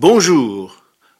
Bonjour,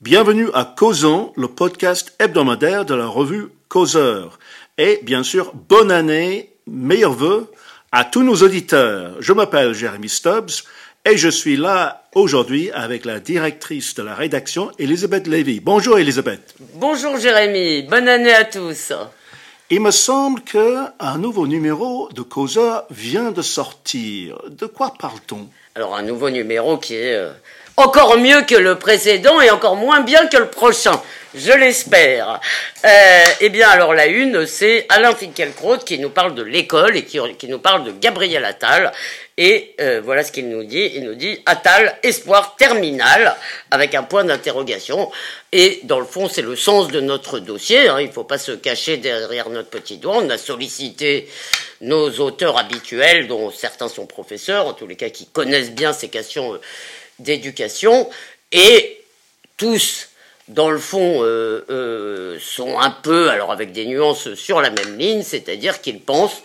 bienvenue à Causons, le podcast hebdomadaire de la revue Causeur. Et bien sûr, bonne année, meilleurs vœux à tous nos auditeurs. Je m'appelle Jérémy Stubbs et je suis là aujourd'hui avec la directrice de la rédaction, Elisabeth Lévy. Bonjour Elisabeth. Bonjour Jérémy, bonne année à tous. Il me semble qu'un nouveau numéro de Causeur vient de sortir. De quoi parle-t-on? Alors un nouveau numéro qui est euh, encore mieux que le précédent et encore moins bien que le prochain. Je l'espère. Euh, eh bien, alors la une, c'est Alain Finkielkraut qui nous parle de l'école et qui, nous parle de Gabriel Attal. Et euh, voilà ce qu'il nous dit. Il nous dit Attal, espoir terminal, avec un point d'interrogation. Et dans le fond, c'est le sens de notre dossier. Hein. Il ne faut pas se cacher derrière notre petit doigt. On a sollicité nos auteurs habituels, dont certains sont professeurs, en tous les cas qui connaissent bien ces questions. Euh, d'éducation et tous dans le fond, euh, euh, sont un peu, alors avec des nuances, sur la même ligne, c'est-à-dire qu'ils pensent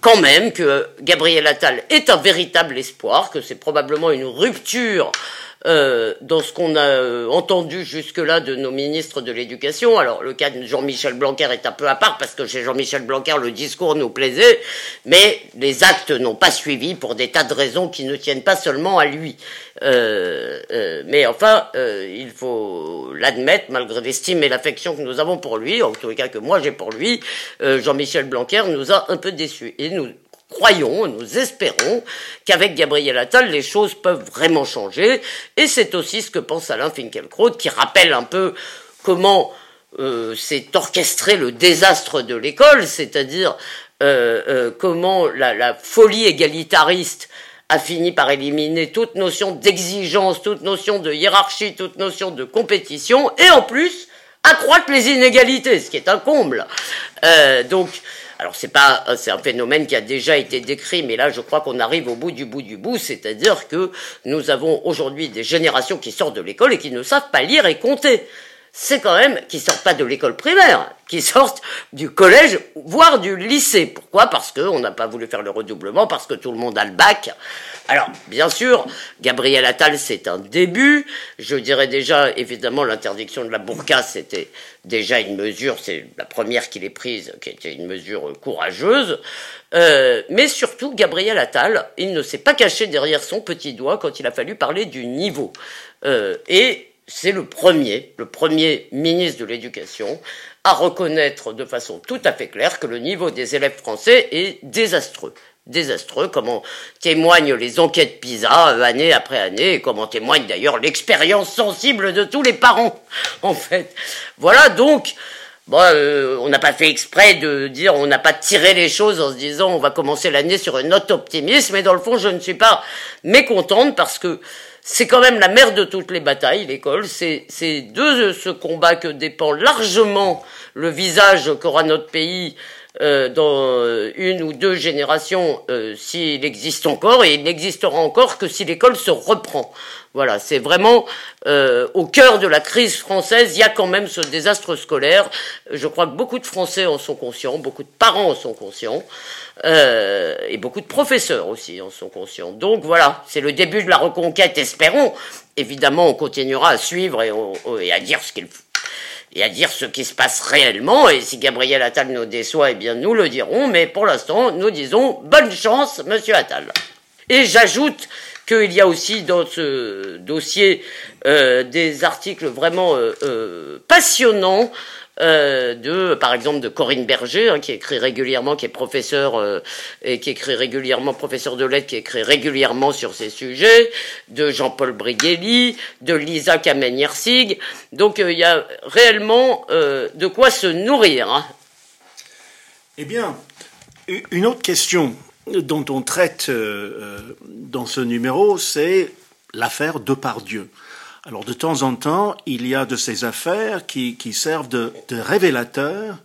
quand même que Gabriel Attal est un véritable espoir, que c'est probablement une rupture euh, dans ce qu'on a euh, entendu jusque-là de nos ministres de l'Éducation. Alors le cas de Jean-Michel Blanquer est un peu à part parce que chez Jean-Michel Blanquer le discours nous plaisait, mais les actes n'ont pas suivi pour des tas de raisons qui ne tiennent pas seulement à lui. Euh, euh mais enfin, il faut l'admettre, malgré l'estime et l'affection que nous avons pour lui, en tous les cas que moi j'ai pour lui, Jean-Michel Blanquer nous a un peu déçus. Et nous, croyons, nous espérons qu'avec Gabriel Attal, les choses peuvent vraiment changer. Et c'est aussi ce que pense Alain Finkielkraut, qui rappelle un peu comment euh, s'est orchestré le désastre de l'école, c'est-à-dire euh, euh, comment la, la, folie égalitariste a fini par éliminer toute notion d'exigence, toute notion de hiérarchie, toute notion de compétition, et en plus accroître les inégalités, ce qui est un comble. donc alors c'est pas, c'est un phénomène qui a déjà été décrit, mais là je crois qu'on arrive au bout du bout du bout, c'est-à-dire que nous avons aujourd'hui des générations qui sortent de l'école et qui ne savent pas lire et compter. C'est quand même qui sortent pas de l'école primaire, qui sortent du collège, voire du lycée. Pourquoi? Parce qu'on n'a pas voulu faire le redoublement, parce que tout le monde a le bac. Alors, bien sûr, Gabriel Attal, c'est un début. Je dirais déjà, évidemment, l'interdiction de la burqa, c'était déjà une mesure, c'est la première qu'il ait prise, qui était une mesure courageuse. Euh, mais surtout, Gabriel Attal, il ne s'est pas caché derrière son petit doigt quand il a fallu parler du niveau. Euh, et c'est le premier, le premier ministre de l'Éducation à reconnaître de façon tout à fait claire que le niveau des élèves français est désastreux désastreux, comme en témoignent les enquêtes PISA année après année, et comme en témoigne d'ailleurs l'expérience sensible de tous les parents, en fait. Voilà donc, bon, euh, on n'a pas fait exprès de dire, on n'a pas tiré les choses en se disant on va commencer l'année sur une note optimiste, mais dans le fond je ne suis pas mécontente parce que c'est quand même la mère de toutes les batailles, l'école. C'est de ce combat que dépend largement le visage qu'aura notre pays euh, dans une ou deux générations euh, s'il existe encore, et il n'existera encore que si l'école se reprend. Voilà, c'est vraiment euh, au cœur de la crise française, il y a quand même ce désastre scolaire. Je crois que beaucoup de Français en sont conscients, beaucoup de parents en sont conscients, et beaucoup de professeurs aussi en sont conscients. Donc voilà, c'est le début de la reconquête, espérons. Évidemment, on continuera à suivre et à dire ce qu'il faut et à dire ce qui se passe réellement. Et si Gabriel Attal nous déçoit, eh bien nous le dirons. Mais pour l'instant, nous disons bonne chance, Monsieur Attal. Et j'ajoute qu'il y a aussi dans ce dossier euh, des articles vraiment euh, euh, passionnants euh, de, par exemple, de Corinne Berger, hein, qui écrit régulièrement, qui est professeur euh, et qui écrit régulièrement, professeur de lettres, qui écrit régulièrement sur ces sujets, de Jean-Paul Brigelli, de Lisa Kamen-Yersig. Donc, euh, il y a réellement de quoi se nourrir. Hein. Eh bien, une autre question dont on traite dans ce numéro, c'est l'affaire Depardieu. Alors de temps en temps, il y a de ces affaires qui, servent de, révélateurs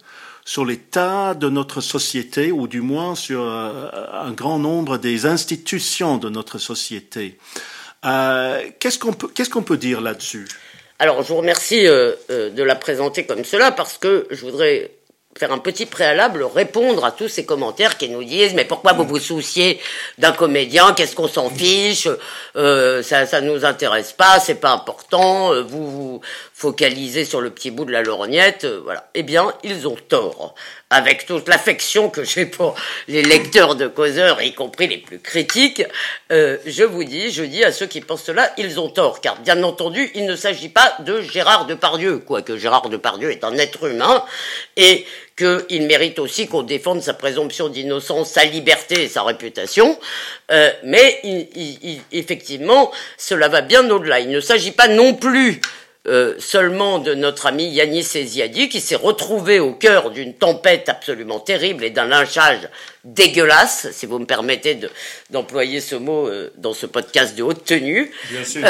sur l'état de notre société, ou du moins sur euh, un grand nombre des institutions de notre société. Euh, qu'est-ce qu'on peut, qu'est-ce qu'on peut dire là-dessus? Alors, je vous remercie euh, de la présenter comme cela parce que je voudrais faire un petit préalable, répondre à tous ces commentaires qui nous disent mais pourquoi vous vous souciez d'un comédien? Qu'est-ce qu'on s'en fiche? Euh, Ça, ça nous intéresse pas, c'est pas important. Euh, vous vous focalisez sur le petit bout de la lorgnette, euh, voilà. Eh bien, ils ont tort. Avec toute l'affection que j'ai pour les lecteurs de causeurs, y compris les plus critiques, euh, je vous dis, je dis à ceux qui pensent cela, ils ont tort, car bien entendu, il ne s'agit pas de Gérard Depardieu, quoique Gérard Depardieu est un être humain et qu'il mérite aussi qu'on défende sa présomption d'innocence, sa liberté et sa réputation. Euh, mais effectivement, cela va bien au-delà. Il ne s'agit pas non plus euh, seulement de notre ami Yanis Eziadi, qui s'est retrouvé au cœur d'une tempête absolument terrible et d'un lynchage dégueulasse, si vous me permettez d'employer ce mot euh, dans ce podcast de haute tenue. Bien sûr.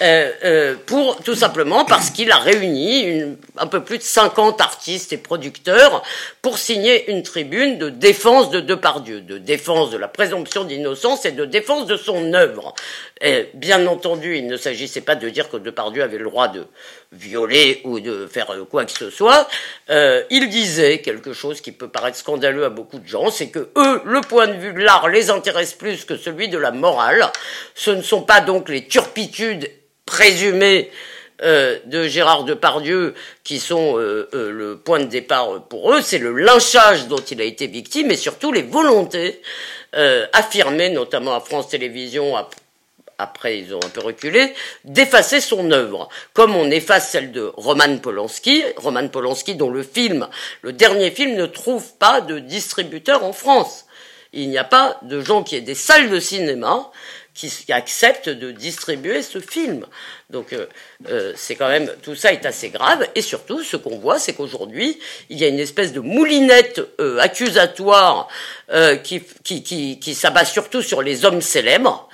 Euh, euh, pour tout simplement parce qu'il a réuni une, un peu plus de 50 artistes et producteurs pour signer une tribune de défense de Depardieu, de défense de la présomption d'innocence et de défense de son œuvre. Et bien entendu, il ne s'agissait pas de dire que Depardieu avait le droit de violer ou de faire quoi que ce soit. Euh, il disait quelque chose qui peut paraître scandaleux à beaucoup de gens, c'est que eux, le point de vue de l'art les intéresse plus que celui de la morale. Ce ne sont pas donc les turpitudes présumés euh, de Gérard Depardieu qui sont euh, euh, le point de départ pour eux, c'est le lynchage dont il a été victime et surtout les volontés affirmées, notamment à France Télévisions, après ils ont un peu reculé, d'effacer son œuvre, comme on efface celle de Roman Polanski, Roman Polanski dont le film, le dernier film ne trouve pas de distributeur en France. Il n'y a pas de gens qui aient des salles de cinéma qui accepte de distribuer ce film. Donc euh, euh, c'est quand même tout ça est assez grave et surtout ce qu'on voit c'est qu'aujourd'hui il y a une espèce de moulinette euh, accusatoire qui, qui, qui, qui s'abat surtout sur les hommes célèbres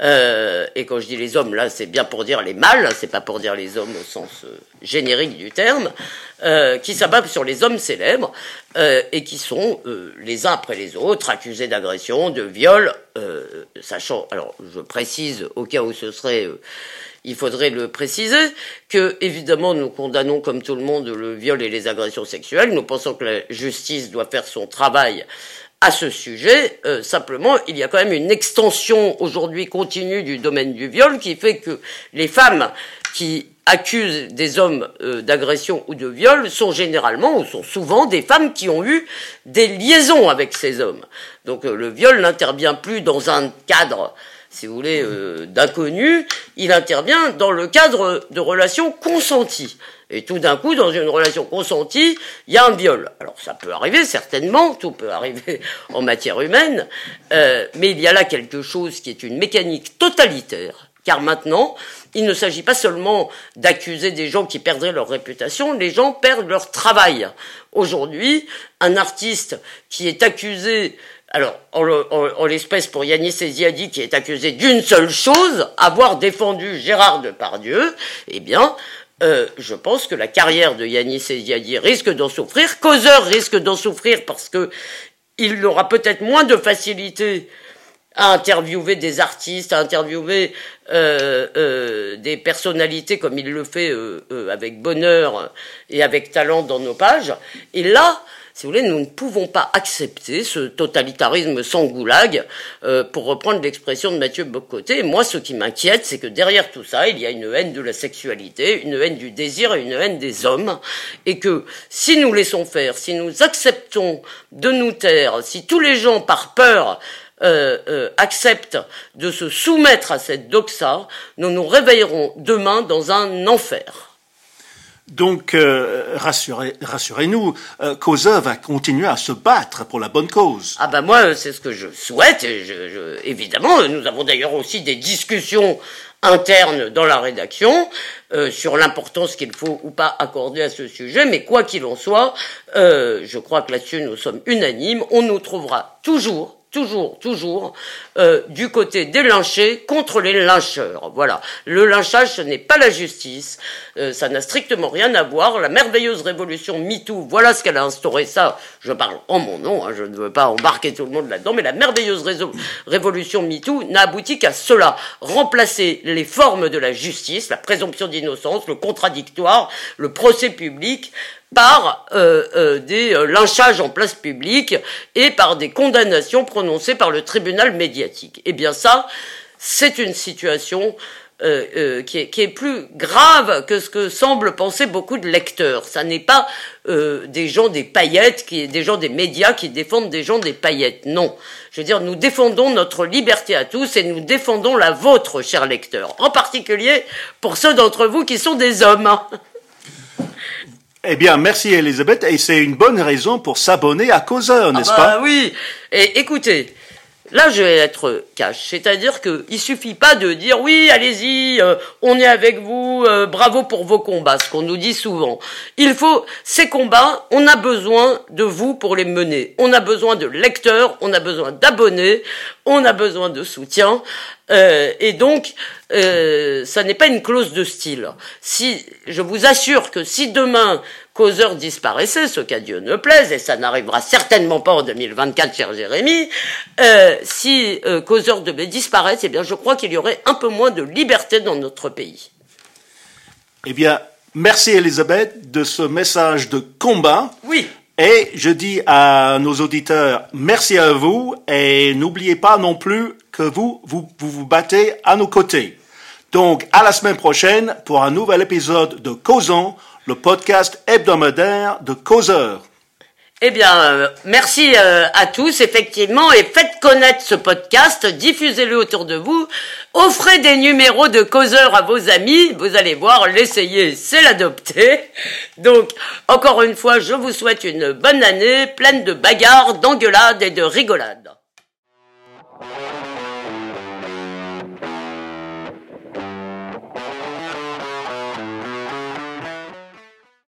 euh, et quand je dis les hommes, là, c'est bien pour dire les mâles, c'est pas pour dire les hommes au sens euh, générique du terme, euh, qui s'abattent sur les hommes célèbres et qui sont les uns après les autres accusés d'agression, de viol, sachant, alors je précise au cas où ce serait il faudrait le préciser, que évidemment nous condamnons comme tout le monde le viol et les agressions sexuelles. Nous pensons que la justice doit faire son travail à ce sujet. Euh, simplement, il y a quand même une extension aujourd'hui continue du domaine du viol qui fait que les femmes qui accusent des hommes euh, d'agression ou de viol sont généralement ou sont souvent des femmes qui ont eu des liaisons avec ces hommes. Donc euh, le viol n'intervient plus dans un cadre si vous voulez, d'inconnu, il intervient dans le cadre de relations consenties. Et tout d'un coup, dans une relation consentie, il y a un viol. Alors ça peut arriver, certainement, tout peut arriver en matière humaine, euh, mais il y a là quelque chose qui est une mécanique totalitaire, car maintenant, il ne s'agit pas seulement d'accuser des gens qui perdraient leur réputation, les gens perdent leur travail. Aujourd'hui, un artiste qui est accusé alors, en, l'espèce pour Yannis Eziadi, qui est accusé d'une seule chose, avoir défendu Gérard Depardieu, eh bien, euh, je pense que la carrière de Yanis Eziadi risque d'en souffrir. Causeur risque d'en souffrir parce que il aura peut-être moins de facilité à interviewer des artistes, à interviewer euh, euh, des personnalités comme il le fait avec bonheur et avec talent dans nos pages. Et là, si vous voulez, nous ne pouvons pas accepter ce totalitarisme sans goulag, euh, pour reprendre l'expression de Mathieu Bocoté. Moi, ce qui m'inquiète, c'est que derrière tout ça, il y a une haine de la sexualité, une haine du désir et une haine des hommes, et que si nous laissons faire, si nous acceptons de nous taire, si tous les gens, par peur, euh, euh, acceptent de se soumettre à cette doxa, nous nous réveillerons demain dans un enfer. Donc, euh, rassurez, rassurez-nous, euh, va continuer à se battre pour la bonne cause. Ah ben moi, c'est ce que je souhaite. Et évidemment, nous avons d'ailleurs aussi des discussions internes dans la rédaction euh, sur l'importance qu'il faut ou pas accorder à ce sujet. Mais quoi qu'il en soit, euh, je crois que là-dessus nous sommes unanimes. On nous trouvera toujours toujours, toujours euh, du côté des lynchés contre les lyncheurs. Voilà. Le lynchage, ce n'est pas la justice. Euh, ça n'a strictement rien à voir. La merveilleuse révolution MeToo, voilà ce qu'elle a instauré. Ça, je parle en mon nom, hein, je ne veux pas embarquer tout le monde là-dedans, mais la merveilleuse révolution MeToo n'a abouti qu'à cela. Remplacer les formes de la justice, la présomption d'innocence, le contradictoire, le procès public, par euh, euh, des euh, lynchages en place publique et par des condamnations prononcées par le tribunal médiatique. Eh bien ça, c'est une situation euh, euh, qui, est, qui, est, plus grave que ce que semblent penser beaucoup de lecteurs. Ça n'est pas euh, des gens des paillettes, qui, des gens des médias qui défendent des gens des paillettes. Non. Je veux dire, nous défendons notre liberté à tous et nous défendons la vôtre, chers lecteurs. En particulier pour ceux d'entre vous qui sont des hommes. Eh bien, merci Elisabeth, et c'est une bonne raison pour s'abonner à Causeur, n'est-ce ah bah, pas? Oui. Et écoutez, Là, je vais être cash, c'est-à-dire que il suffit pas de dire oui, allez-y, euh, on est avec vous, euh, bravo pour vos combats, ce qu'on nous dit souvent. Il faut ces combats, on a besoin de vous pour les mener. On a besoin de lecteurs, on a besoin d'abonnés, on a besoin de soutien. Euh, et donc, euh, ça n'est pas une clause de style. Si, je vous assure que si demain Causeur disparaissait, ce qu'à Dieu ne plaise, et ça n'arrivera certainement pas en 2024, cher Jérémy, euh, si euh, Causeur devait disparaître, eh bien, je crois qu'il y aurait un peu moins de liberté dans notre pays. Eh bien, merci Elisabeth de ce message de combat. Oui. Et je dis à nos auditeurs, merci à vous et n'oubliez pas non plus que vous, vous, vous vous battez à nos côtés. Donc, à la semaine prochaine pour un nouvel épisode de Causons, le podcast hebdomadaire de Causeur. Eh bien, euh, merci euh, à tous, effectivement, et faites connaître ce podcast, diffusez-le autour de vous, offrez des numéros de causeur à vos amis, vous allez voir, l'essayer, c'est l'adopter. Donc, encore une fois, je vous souhaite une bonne année, pleine de bagarres, d'engueulades et de rigolades.